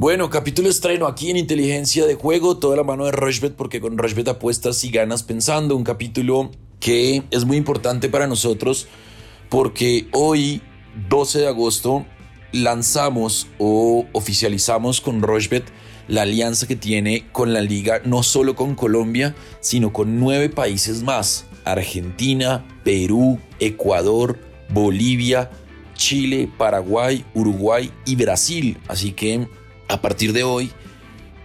Bueno, capítulo estreno aquí en Inteligencia de Juego, toda la mano de Rushbet, porque con Rushbet apuestas y ganas pensando. Un capítulo que es muy importante para nosotros porque hoy, 12 de agosto, lanzamos o oficializamos con Rushbet la alianza que tiene con la liga, no solo con Colombia, sino con nueve países más. Argentina, Perú, Ecuador, Bolivia, Chile, Paraguay, Uruguay y Brasil. Así que a partir de hoy,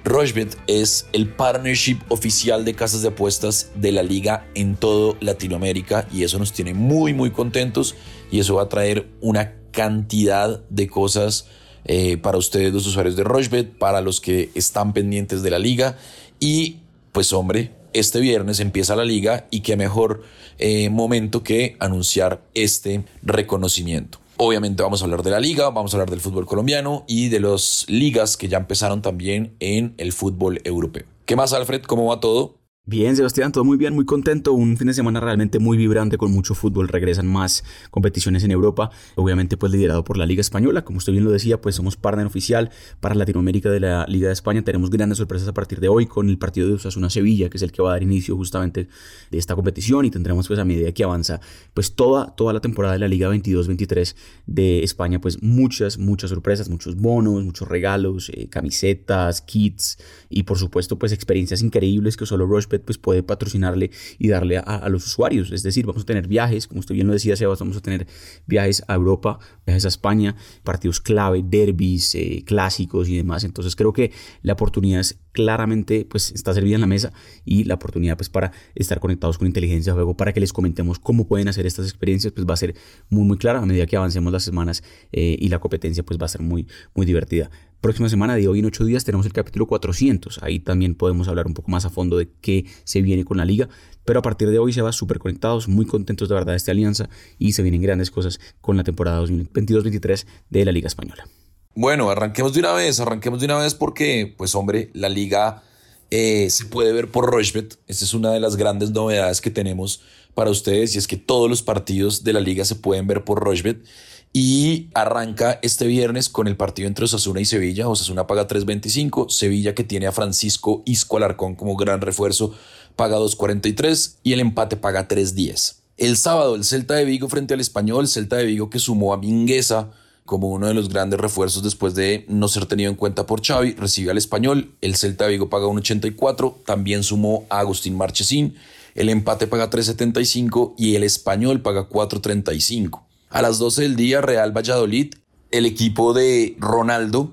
Rochbet es el partnership oficial de casas de apuestas de la liga en todo Latinoamérica y eso nos tiene muy muy contentos y eso va a traer una cantidad de cosas eh, para ustedes los usuarios de Rochbet, para los que están pendientes de la liga y pues hombre, este viernes empieza la liga y qué mejor eh, momento que anunciar este reconocimiento. Obviamente vamos a hablar de la liga, vamos a hablar del fútbol colombiano y de las ligas que ya empezaron también en el fútbol europeo. ¿Qué más, Alfred? ¿Cómo va todo? Bien, Sebastián, todo muy bien, muy contento. Un fin de semana realmente muy vibrante con mucho fútbol. Regresan más competiciones en Europa, obviamente pues liderado por la Liga Española. Como usted bien lo decía, pues somos partner oficial para Latinoamérica de la Liga de España. Tenemos grandes sorpresas a partir de hoy con el partido de Osasuna Sevilla, que es el que va a dar inicio justamente de esta competición y tendremos pues a medida que avanza pues toda, toda la temporada de la Liga 22-23 de España, pues muchas, muchas sorpresas, muchos bonos, muchos regalos, eh, camisetas, kits y por supuesto pues experiencias increíbles que solo Rush pues puede patrocinarle y darle a, los usuarios. Es decir, vamos a tener viajes, como usted bien lo decía, Sebas, vamos a tener viajes a Europa, viajes a España, partidos clave, derbis, eh, clásicos y demás. Entonces creo que la oportunidad es claramente pues está servida en la mesa y la oportunidad pues para estar conectados con inteligencia de juego para que les comentemos cómo pueden hacer estas experiencias pues va a ser muy muy clara a medida que avancemos las semanas eh, y la competencia pues va a ser muy muy divertida próxima semana, de hoy en ocho días, tenemos el capítulo 400. Ahí también podemos hablar un poco más a fondo de qué se viene con la liga. Pero a partir de hoy se va súper conectados, muy contentos de verdad de esta alianza y se vienen grandes cosas con la temporada 2022-23 de la Liga Española. Bueno, arranquemos de una vez, arranquemos de una vez porque, pues hombre, la liga eh, se puede ver por Rochbet. Esta es una de las grandes novedades que tenemos para ustedes y es que todos los partidos de la liga se pueden ver por Rochbet y arranca este viernes con el partido entre Osasuna y Sevilla. Osasuna paga 3.25, Sevilla que tiene a Francisco Isco Alarcón como gran refuerzo paga 2.43 y el empate paga 3.10. El sábado el Celta de Vigo frente al Español, Celta de Vigo que sumó a Mingueza como uno de los grandes refuerzos después de no ser tenido en cuenta por Xavi, recibe al Español, el Celta de Vigo paga 1.84, también sumó a Agustín Marchesín, el empate paga 3.75 y el Español paga 4.35. A las 12 del día, Real Valladolid, el equipo de Ronaldo,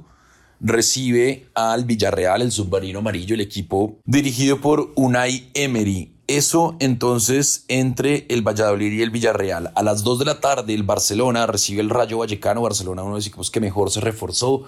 recibe al Villarreal, el submarino amarillo, el equipo dirigido por Unai Emery. Eso entonces entre el Valladolid y el Villarreal. A las 2 de la tarde el Barcelona recibe el Rayo Vallecano. Barcelona uno de los equipos que mejor se reforzó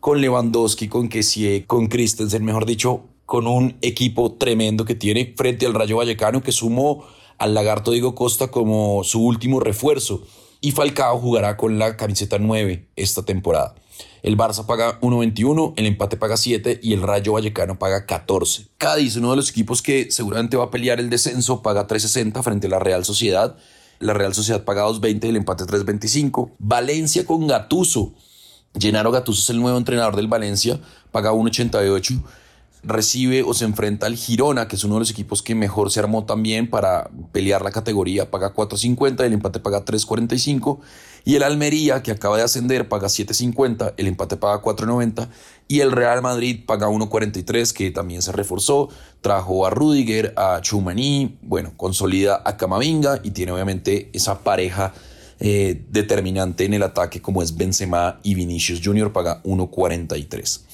con Lewandowski, con Kessie, con Christensen, mejor dicho, con un equipo tremendo que tiene frente al Rayo Vallecano que sumó al Lagarto Diego Costa como su último refuerzo y Falcao jugará con la camiseta 9 esta temporada. El Barça paga 1.21, el empate paga 7 y el Rayo Vallecano paga 14. Cádiz, uno de los equipos que seguramente va a pelear el descenso, paga 3.60 frente a la Real Sociedad. La Real Sociedad paga 2.20 y el empate 3.25. Valencia con Gatuso. Gennaro Gatuso es el nuevo entrenador del Valencia, paga 1.88 recibe o se enfrenta al Girona, que es uno de los equipos que mejor se armó también para pelear la categoría, paga 4.50, el empate paga 3.45, y el Almería, que acaba de ascender, paga 7.50, el empate paga 4.90, y el Real Madrid paga 1.43, que también se reforzó, trajo a Rudiger, a Chumaní, bueno, consolida a Camavinga y tiene obviamente esa pareja eh, determinante en el ataque como es Benzema y Vinicius Junior, paga 1.43.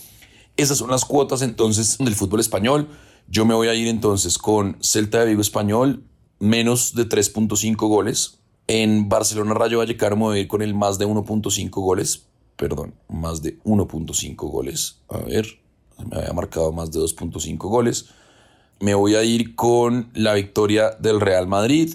Esas son las cuotas entonces del fútbol español. Yo me voy a ir entonces con Celta de Vigo Español, menos de 3.5 goles. En Barcelona Rayo Vallecano me voy a ir con el más de 1.5 goles. Perdón, más de 1.5 goles. A ver, me había marcado más de 2.5 goles. Me voy a ir con la victoria del Real Madrid.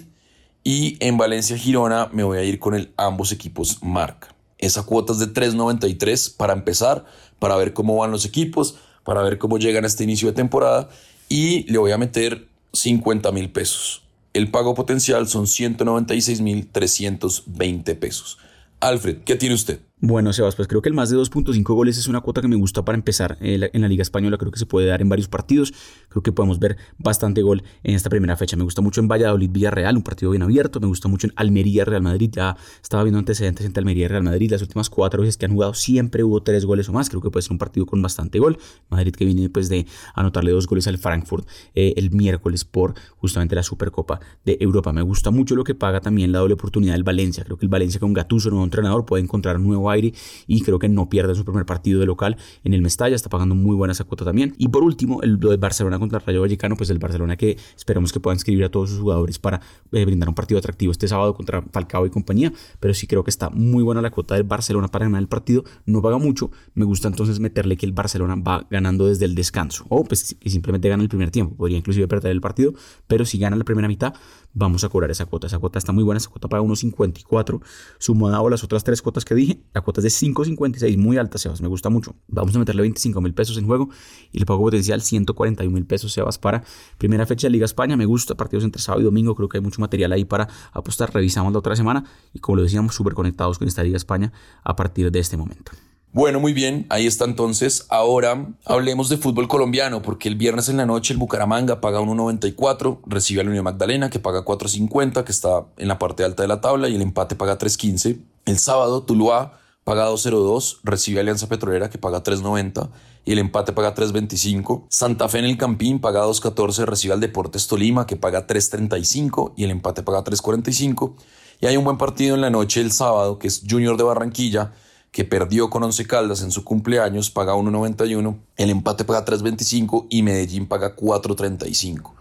Y en Valencia Girona me voy a ir con el ambos equipos marca. Esa cuota es de 3.93 para empezar para ver cómo van los equipos, para ver cómo llegan a este inicio de temporada y le voy a meter 50 mil pesos. El pago potencial son 196 mil 320 pesos. Alfred, ¿qué tiene usted? Bueno, Sebas, pues creo que el más de 2.5 goles es una cuota que me gusta para empezar en la, Liga Española. Creo que se puede dar en varios partidos. Creo que podemos ver bastante gol en esta primera fecha. Me gusta mucho en Valladolid Villarreal, un partido bien abierto. Me gusta mucho en Almería Real Madrid. Ya estaba viendo antecedentes entre Almería Real Madrid. Las últimas cuatro veces que han jugado siempre hubo tres goles o más. Creo que puede ser un partido con bastante gol. Madrid que viene pues de anotarle dos goles al Frankfurt eh, el miércoles por justamente la Supercopa de Europa. Me gusta mucho lo que paga también la doble oportunidad del Valencia. Creo que el Valencia con Gattuso, nuevo entrenador, puede encontrar un nuevo aire y creo que no pierde su primer partido de local en el Mestalla, está pagando muy buena esa cuota también. Y por último, el, lo de Barcelona contra Rayo Vallecano, pues el Barcelona que esperemos que puedan inscribir a todos sus jugadores para eh, brindar un partido atractivo este sábado contra Falcao y compañía, pero sí creo que está muy buena la cuota del Barcelona para ganar el partido, no paga mucho, me gusta entonces meterle que el Barcelona va ganando desde el descanso, o pues que simplemente gana el primer tiempo, podría inclusive perder el partido, pero si gana la primera mitad, vamos a cobrar esa cuota, esa cuota está muy buena, esa cuota paga 1.54, sumado a las otras tres cuotas que dije, la cuota es de 5.56, muy alta, Sebas, me gusta mucho. Vamos a meterle 25 mil pesos en juego y el pago potencial 141 mil pesos, Sebas, para primera fecha de Liga España. Me gusta, partidos entre sábado y domingo, creo que hay mucho material ahí para apostar. Revisamos la otra semana y como lo decíamos, súper conectados con esta Liga España a partir de este momento. Bueno, muy bien, ahí está entonces. Ahora hablemos de fútbol colombiano, porque el viernes en la noche el Bucaramanga paga 1.94, recibe a la Unión Magdalena que paga 4.50, que está en la parte alta de la tabla, y el empate paga 3.15. El sábado Tuluá paga 2.02, recibe a Alianza Petrolera que paga 3.90 y el empate paga 3.25. Santa Fe en el Campín paga 2.14, recibe al Deportes Tolima que paga 3.35 y el empate paga 3.45. Y hay un buen partido en la noche el sábado que es Junior de Barranquilla que perdió con Once Caldas en su cumpleaños, paga 1.91, el empate paga 3.25 y Medellín paga 4.35.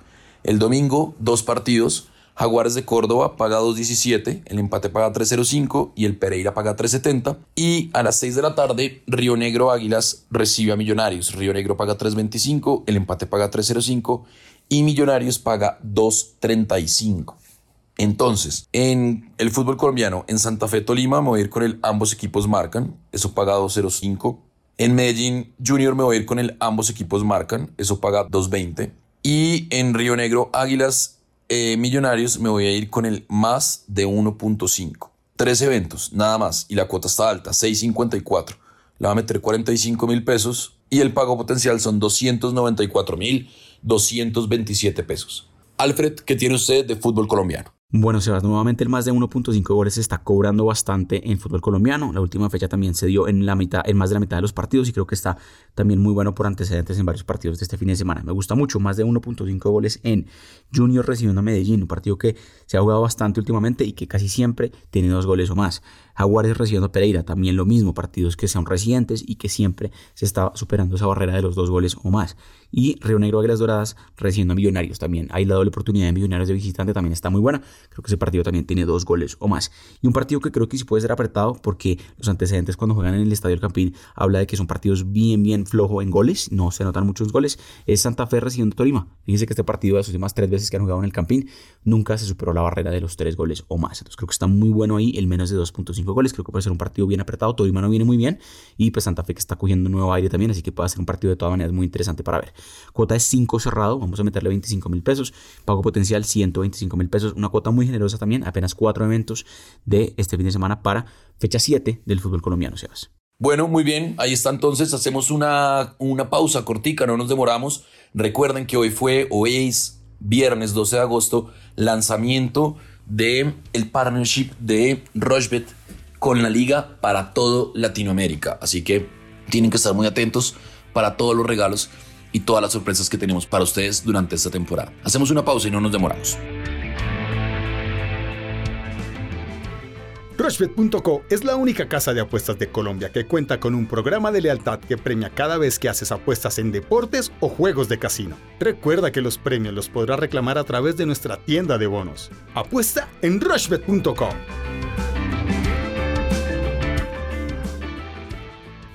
El domingo, dos partidos, Jaguares de Córdoba paga 2.17, el empate paga 3.05 y el Pereira paga 3.70. Y a las 6 de la tarde, Río Negro Águilas recibe a Millonarios. Río Negro paga 3.25, el empate paga 3.05 y Millonarios paga 2.35. Entonces, en el fútbol colombiano, en Santa Fe Tolima me voy a ir con el ambos equipos marcan, eso paga 2.05. En Medellín Junior me voy a ir con el ambos equipos marcan, eso paga 2.20. Y en Río Negro Águilas eh, Millonarios me voy a ir con el más de 1.5. Tres eventos, nada más, y la cuota está alta, 6.54. Le va a meter 45 mil pesos y el pago potencial son 294 mil 227 pesos. Alfred, ¿qué tiene usted de fútbol colombiano? Bueno, Sebas, nuevamente el más de 1.5 goles se está cobrando bastante en fútbol colombiano. La última fecha también se dio en la mitad, en más de la mitad de los partidos y creo que está también muy bueno por antecedentes en varios partidos de este fin de semana. Me gusta mucho, más de 1.5 goles en Junior recibiendo a Medellín, un partido que se ha jugado bastante últimamente y que casi siempre tiene dos goles o más. Jaguares recibiendo a Pereira, también lo mismo, partidos que son recientes y que siempre se está superando esa barrera de los dos goles o más. Y Río Negro Águilas Doradas recibiendo a Millonarios también. Ahí la doble oportunidad de Millonarios de visitante también está muy buena. Creo que ese partido también tiene dos goles o más. Y un partido que creo que sí puede ser apretado porque los antecedentes cuando juegan en el Estadio El Campín habla de que son partidos bien, bien flojo en goles. No se notan muchos goles. Es Santa Fe recibiendo Tolima. Fíjense que este partido de las últimas tres veces que han jugado en el Campín nunca se superó la barrera de los tres goles o más. Entonces creo que está muy bueno ahí el menos de 2.5 goles. Creo que puede ser un partido bien apretado. Tolima no viene muy bien. Y pues Santa Fe que está cogiendo nuevo aire también. Así que puede ser un partido de todas maneras muy interesante para ver. Cuota es 5 cerrado. Vamos a meterle 25 mil pesos. Pago potencial 125 mil pesos. Una cuota muy generosa también. Apenas cuatro eventos de este fin de semana para fecha 7 del fútbol colombiano, Sebas. Bueno, muy bien, ahí está entonces, hacemos una, una pausa cortica, no nos demoramos. Recuerden que hoy fue, hoy es viernes 12 de agosto, lanzamiento de el partnership de Rochbet con la liga para todo Latinoamérica. Así que tienen que estar muy atentos para todos los regalos y todas las sorpresas que tenemos para ustedes durante esta temporada. Hacemos una pausa y no nos demoramos. Rushbet.co es la única casa de apuestas de Colombia que cuenta con un programa de lealtad que premia cada vez que haces apuestas en deportes o juegos de casino. Recuerda que los premios los podrás reclamar a través de nuestra tienda de bonos. Apuesta en Rushbet.co.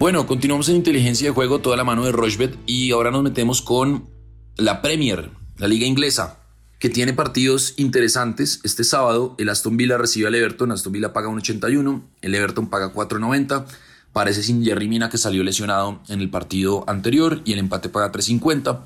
Bueno, continuamos en inteligencia de juego, toda la mano de Rushbet y ahora nos metemos con la Premier, la liga inglesa que tiene partidos interesantes. Este sábado el Aston Villa recibe al Everton, Aston Villa paga 1.81, el Everton paga 4.90. Parece sin Jerry Mina que salió lesionado en el partido anterior y el empate paga 3.50.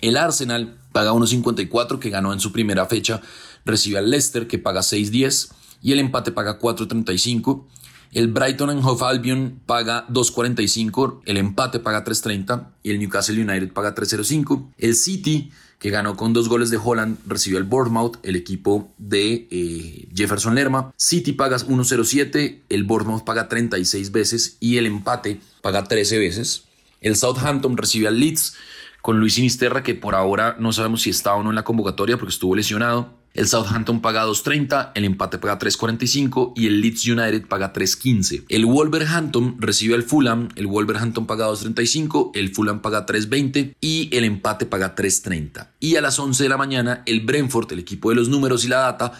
El Arsenal paga 1.54 que ganó en su primera fecha, recibe al Leicester que paga 6.10 y el empate paga 4.35. El Brighton and Hove Albion paga 2.45, el empate paga 3.30 y el Newcastle United paga 3.05. El City, que ganó con dos goles de Holland, recibió el Bournemouth, el equipo de eh, Jefferson Lerma. City paga 1.07, el Bournemouth paga 36 veces y el empate paga 13 veces. El Southampton recibe al Leeds con Luis Sinisterra, que por ahora no sabemos si está o no en la convocatoria porque estuvo lesionado. El Southampton paga 2.30, el empate paga 3.45 y el Leeds United paga 3.15. El Wolverhampton recibe al Fulham, el Wolverhampton paga 2.35, el Fulham paga 3.20 y el empate paga 3.30. Y a las 11 de la mañana el Brentford, el equipo de los números y la data,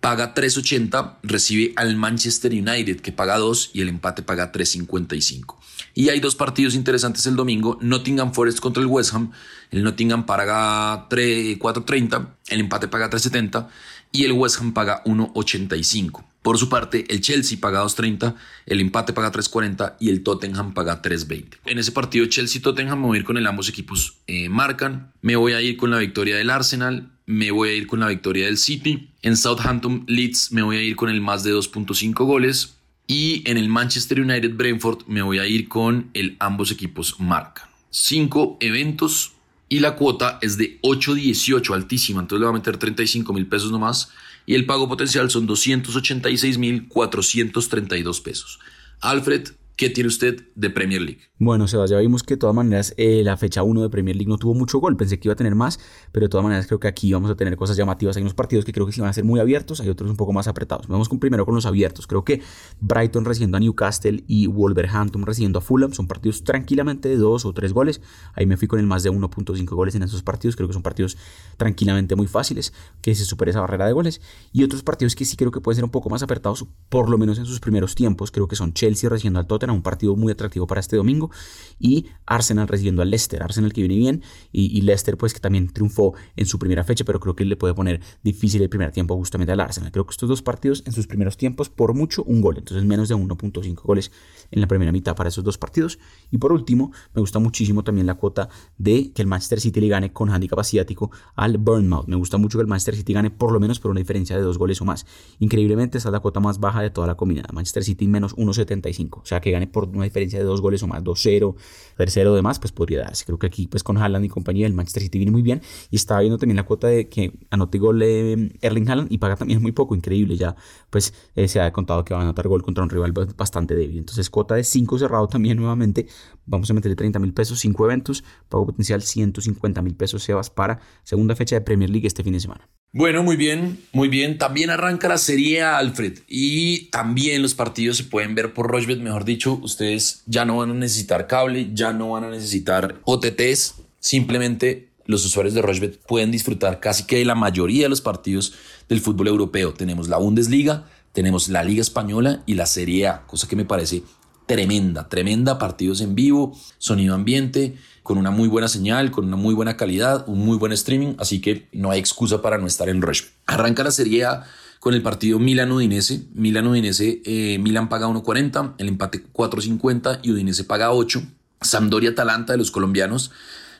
paga 3.80, recibe al Manchester United que paga 2 y el empate paga 3.55. Y hay dos partidos interesantes el domingo, Nottingham Forest contra el West Ham, el Nottingham paga 4.30, el empate paga 3.70 y el West Ham paga 1.85. Por su parte, el Chelsea paga 2.30, el empate paga 3.40 y el Tottenham paga 3.20. En ese partido Chelsea-Tottenham me voy a ir con el ambos equipos eh, marcan, me voy a ir con la victoria del Arsenal, me voy a ir con la victoria del City. En Southampton Leeds me voy a ir con el más de 2.5 goles. Y en el Manchester United Brentford me voy a ir con el ambos equipos marcan. Cinco eventos y la cuota es de 8.18, altísima. Entonces le va a meter 35 mil pesos nomás. Y el pago potencial son 286 mil 432 pesos. Alfred, ¿Qué tiene usted de Premier League? Bueno, Sebas, ya vimos que de todas maneras eh, la fecha 1 de Premier League no tuvo mucho gol. Pensé que iba a tener más, pero de todas maneras creo que aquí vamos a tener cosas llamativas. Hay unos partidos que creo que sí van a ser muy abiertos, hay otros un poco más apretados. Vamos con, primero con los abiertos. Creo que Brighton recibiendo a Newcastle y Wolverhampton recibiendo a Fulham son partidos tranquilamente de dos o tres goles. Ahí me fui con el más de 1.5 goles en esos partidos. Creo que son partidos tranquilamente muy fáciles, que se supere esa barrera de goles. Y otros partidos que sí creo que pueden ser un poco más apretados, por lo menos en sus primeros tiempos. Creo que son Chelsea recibiendo al Tottenham un partido muy atractivo para este domingo, y Arsenal recibiendo al Leicester, Arsenal que viene bien, y, Leicester pues que también triunfó en su primera fecha, pero creo que le puede poner difícil el primer tiempo justamente al Arsenal. Creo que estos dos partidos en sus primeros tiempos, por mucho, un gol, entonces menos de 1.5 goles en la primera mitad para esos dos partidos. Y por último, me gusta muchísimo también la cuota de que el Manchester City le gane con handicap asiático al Burnmouth. Me gusta mucho que el Manchester City gane por lo menos por una diferencia de dos goles o más. Increíblemente, esta es la cuota más baja de toda la combinada. Manchester City menos 1.75, o sea que por una diferencia de dos goles o más, 2-0, tercero demás, pues podría darse. Creo que aquí, pues con Haaland y compañía, el Manchester City viene muy bien. Y estaba viendo también la cuota de que anote gol Erling Haaland y paga también muy poco, increíble. Ya, pues eh, se ha contado que va a anotar gol contra un rival bastante débil. Entonces, cuota de 5 cerrado también nuevamente. Vamos a meterle 30 mil pesos, 5 eventos, pago potencial 150 mil pesos, Sebas, para segunda fecha de Premier League este fin de semana. Bueno, muy bien, muy bien. También arranca la Serie Alfred y también los partidos se pueden ver por Rochbet. Mejor dicho, ustedes ya no van a necesitar cable, ya no van a necesitar OTTs. Simplemente los usuarios de Rochbet pueden disfrutar casi que de la mayoría de los partidos del fútbol europeo. Tenemos la Bundesliga, tenemos la Liga Española y la Serie A, cosa que me parece tremenda, tremenda. Partidos en vivo, sonido ambiente con una muy buena señal, con una muy buena calidad, un muy buen streaming, así que no hay excusa para no estar en Rush. Arranca la Serie A con el partido Milan-Udinese. Milan-Udinese, eh, Milan paga 1.40, el empate 4.50 y Udinese paga 8. Sampdoria-Atalanta de los colombianos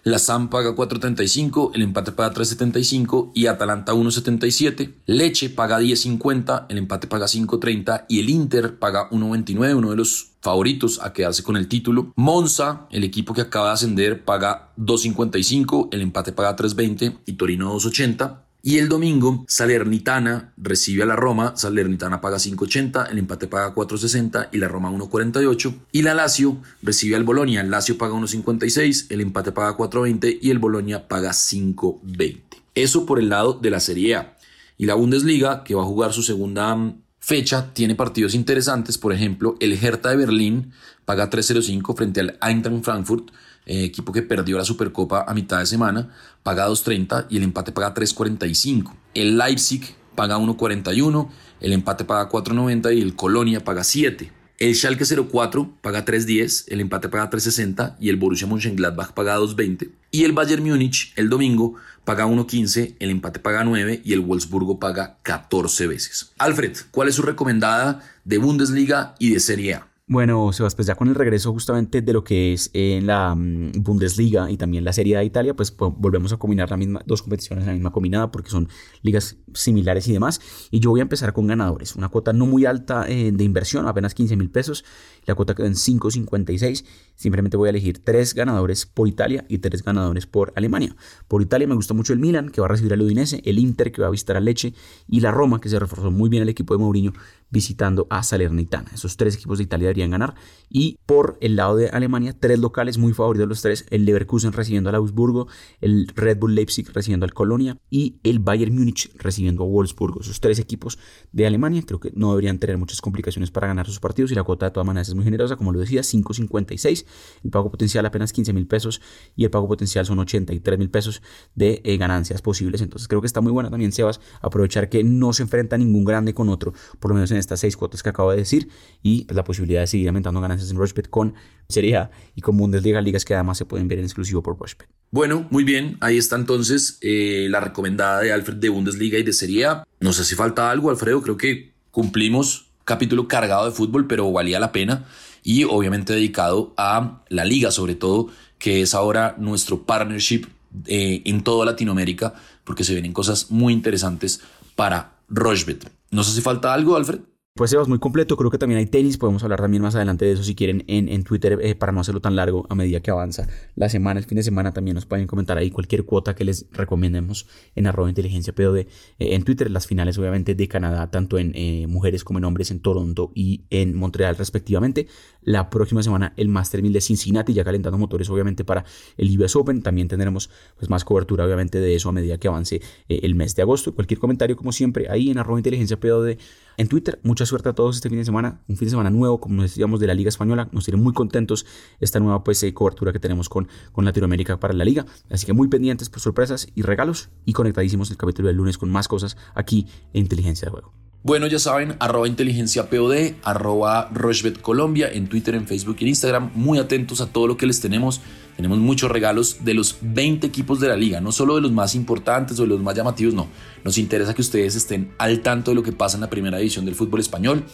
la SAM paga 4.35, el empate paga 3.75 y Atalanta 1.77. Leche paga 10.50, el empate paga 5.30 y el Inter paga 1.29, uno de los favoritos a quedarse con el título. Monza, el equipo que acaba de ascender, paga 2.55, el empate paga 3.20 y Torino 2.80. Y el domingo, Salernitana recibe a la Roma, Salernitana paga 5.80, el empate paga 4.60 y la Roma 1.48. Y la Lazio recibe al Bolonia, el Lazio paga 1.56, el empate paga 4.20 y el Bolonia paga 5.20. Eso por el lado de la Serie A. Y la Bundesliga, que va a jugar su segunda mm, fecha, tiene partidos interesantes. Por ejemplo, el Hertha de Berlín paga 3.05 frente al Eintracht Frankfurt eh, equipo que perdió la Supercopa a mitad de semana, paga 2.30 y el empate paga 3.45. El Leipzig paga 1.41, el empate paga 4.90 y el Colonia paga 7. El Schalke 04 paga 3.10, el empate paga 3.60 y el Borussia Mönchengladbach paga 2.20. Y el Bayern Múnich el domingo paga 1.15, el empate paga 9 y el Wolfsburgo paga 14 veces. Alfred, ¿cuál es su recomendada de Bundesliga y de Serie A? Bueno, Sebas, pues ya con el regreso justamente de lo que es en la mm, Bundesliga y también la Serie de Italia, pues, volvemos a combinar la misma, dos competiciones en la misma combinada porque son ligas similares y demás. Y yo voy a empezar con ganadores. Una cuota no muy alta eh, de inversión, apenas 15 mil pesos. La cuota quedó en 5.56. Simplemente voy a elegir tres ganadores por Italia y tres ganadores por Alemania. Por Italia me gusta mucho el Milan, que va a recibir al Udinese, el Inter, que va a visitar a Leche, y la Roma, que se reforzó muy bien el equipo de Mourinho, visitando a Salernitana. Esos tres equipos de Italia deberían ganar. Y por el lado de Alemania, tres locales muy favoritos los tres. El Leverkusen recibiendo al Augsburgo, el Red Bull Leipzig recibiendo al Colonia y el Bayern Múnich recibiendo a Wolfsburgo. Esos tres equipos de Alemania creo que no deberían tener muchas complicaciones para ganar sus partidos y la cuota de todas maneras es muy generosa, como lo decía, 5.56. El pago potencial apenas 15 mil pesos y el pago potencial son 83 mil pesos de eh, ganancias posibles. Entonces creo que está muy buena también, Sebas, aprovechar que no se enfrenta ningún grande con otro, por lo menos en estas seis cuotas que acabo de decir, y la posibilidad de seguir aumentando ganancias en Rushbet con Serie A y con Bundesliga, ligas que además se pueden ver en exclusivo por Rushbet. Bueno, muy bien, ahí está entonces eh, la recomendada de Alfred de Bundesliga y de Serie A. No sé si falta algo, Alfredo, creo que cumplimos capítulo cargado de fútbol, pero valía la pena y obviamente dedicado a la liga sobre todo, que es ahora nuestro partnership eh, en toda Latinoamérica, porque se vienen cosas muy interesantes para Rochbet. No sé si falta algo, Alfred. Pues Sebas, muy completo. Creo que también hay tenis. Podemos hablar también más adelante de eso si quieren en, Twitter eh, para no hacerlo tan largo a medida que avanza la semana. El fin de semana también nos pueden comentar ahí cualquier cuota que les recomendemos en arroba inteligencia POD. Eh, en Twitter las finales obviamente de Canadá, tanto en eh, mujeres como en hombres en Toronto y en Montreal respectivamente. La próxima semana el Master 1000 de Cincinnati ya calentando motores obviamente para el US Open. También tendremos pues, más cobertura obviamente de eso a medida que avance el mes de agosto. Cualquier comentario como siempre ahí en arroba inteligencia POD en Twitter. Mucha suerte a todos este fin de semana, un fin de semana nuevo, como decíamos, de la Liga Española. Nos tiene muy contentos esta nueva pues, eh, cobertura que tenemos con, con Latinoamérica para la Liga. Así que muy pendientes por sorpresas y regalos y conectadísimos el capítulo del lunes con más cosas aquí en Inteligencia de Juego. Bueno, ya saben, arroba inteligencia POD, arroba Rochbet Colombia, en Twitter, en Facebook y en Instagram. Muy atentos a todo lo que les tenemos. Tenemos muchos regalos de los 20 equipos de la liga, no solo de los más importantes o de los más llamativos, no. Nos interesa que ustedes estén al tanto de lo que pasa en la primera división del fútbol español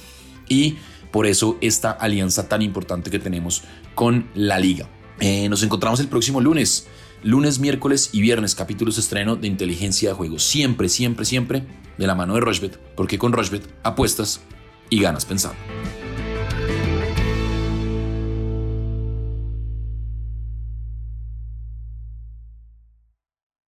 y por eso esta alianza tan importante que tenemos con la liga. Eh, nos encontramos el próximo lunes. Lunes, miércoles y viernes, capítulos estreno de inteligencia de juego. Siempre, siempre, siempre de la mano de Rochbet, porque con Rochbet apuestas y ganas pensando.